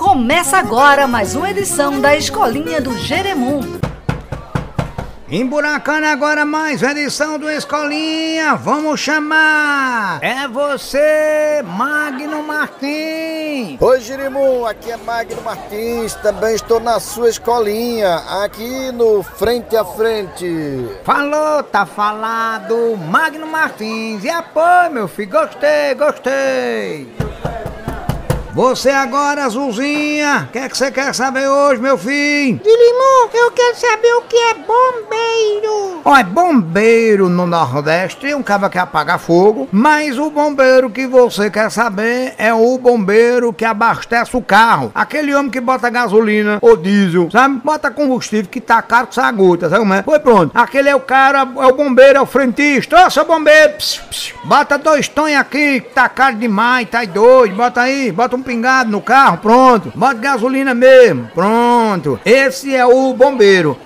Começa agora mais uma edição da Escolinha do Jeremum. Emburacando agora mais uma edição do Escolinha, vamos chamar! É você, Magno Martins! Oi, Jirimu, aqui é Magno Martins, também estou na sua escolinha, aqui no Frente a Frente. Falou, tá falado, Magno Martins, e apoio, meu filho, gostei, gostei! Você agora, Azulzinha, o que é que você quer saber hoje, meu filho? De limão, eu quero saber o que é bombeiro. Olha, bombeiro no Nordeste é um cara que apaga fogo, mas o bombeiro que você quer saber é o bombeiro que abastece o carro. Aquele homem que bota gasolina ou diesel, sabe? Bota combustível que tá caro que sai gota, sabe como é? Foi pronto. Aquele é o cara, é o bombeiro, é o frentista. Ô, seu bombeiro, pss, bota dois tons aqui que tá caro demais, tá doido. Bota aí, bota um pingado no carro, pronto. Bota gasolina mesmo, pronto. Esse é o bombeiro.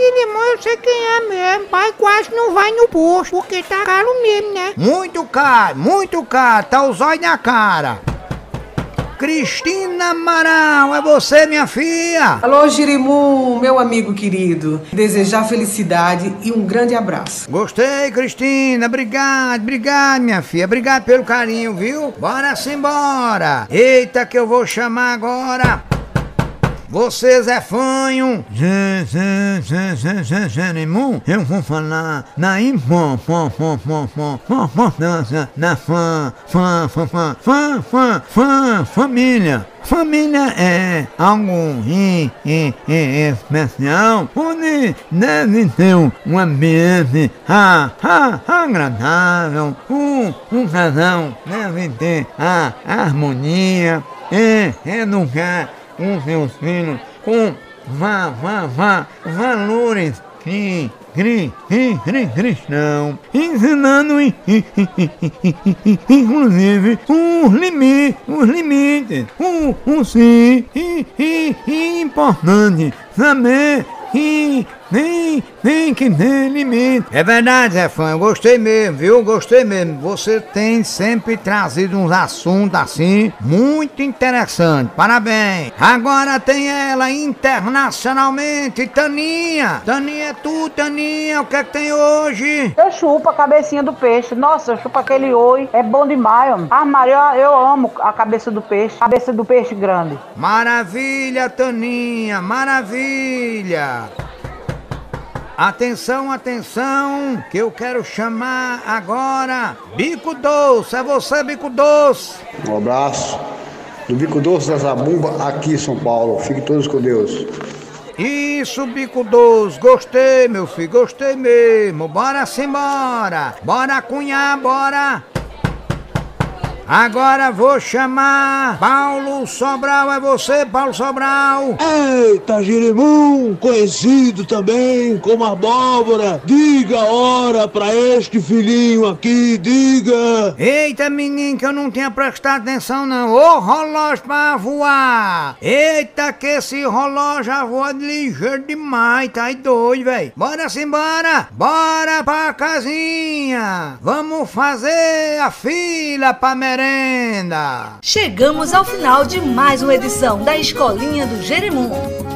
De limão, eu sei quem é mesmo. Pai quase não vai no posto, porque tá caro mesmo, né? Muito caro, muito caro, tá os olhos na cara. Cristina Amaral, é você, minha filha? Alô, Jirimu, meu amigo querido. Desejar felicidade e um grande abraço. Gostei, Cristina, obrigado, obrigado, minha filha, obrigado pelo carinho, viu? Bora simbora. Eita, que eu vou chamar agora. Você, Zé Fanho! Jeremum, eu vou falar na impom, pom, pom, pom, pom, pom, pom, dança, na fã, fã, fã, fã, fã, fã, fã, família. Família é algo em, em, em especial, onde deve ter um ambiente ah, ah, agradável, um, um casal deve ter a harmonia, é, educar os seus filhos com vá, vá, vá, valores. Cri, cri, cri, cri, cristão, ensinando in- in- in- in- in- in- inclusive os limites, os limites, o, o sim, e, e, e importante saber que tem, tem que ter limite. É verdade, Zé Fã, eu gostei mesmo, viu? Gostei mesmo. Você tem sempre trazido uns assuntos assim, muito interessantes. Parabéns. Agora tem ela internacionalmente, Taninha. Taninha é tu, Taninha. O que é que tem hoje? Eu chupo a cabecinha do peixe. Nossa, eu chupo aquele oi. É bom demais, homem. Ah, Maria, eu amo a cabeça do peixe. Cabeça do peixe grande. Maravilha, Taninha, maravilha! Atenção, atenção, que eu quero chamar agora Bico Doce, é você, Bico Doce! Um abraço do Bico Doce da Zabumba, aqui em São Paulo. Fiquem todos com Deus. Isso, Bico Doce, gostei, meu filho, gostei mesmo. Bora simbora, bora cunhar, bora! Agora vou chamar Paulo Sobral, é você, Paulo Sobral! Eita, Jerimum, conhecido também como abóbora, diga a hora pra este filhinho aqui, diga. Eita, menino, que eu não tinha prestado atenção não. Ô, relógio pra voar. Eita, que esse relógio voa ligeiro demais, tá aí doido, velho. Bora simbora, bora pra casinha. Vamos fazer a fila pra merenda. Chegamos ao final de mais uma edição da Escolinha do Jeremum.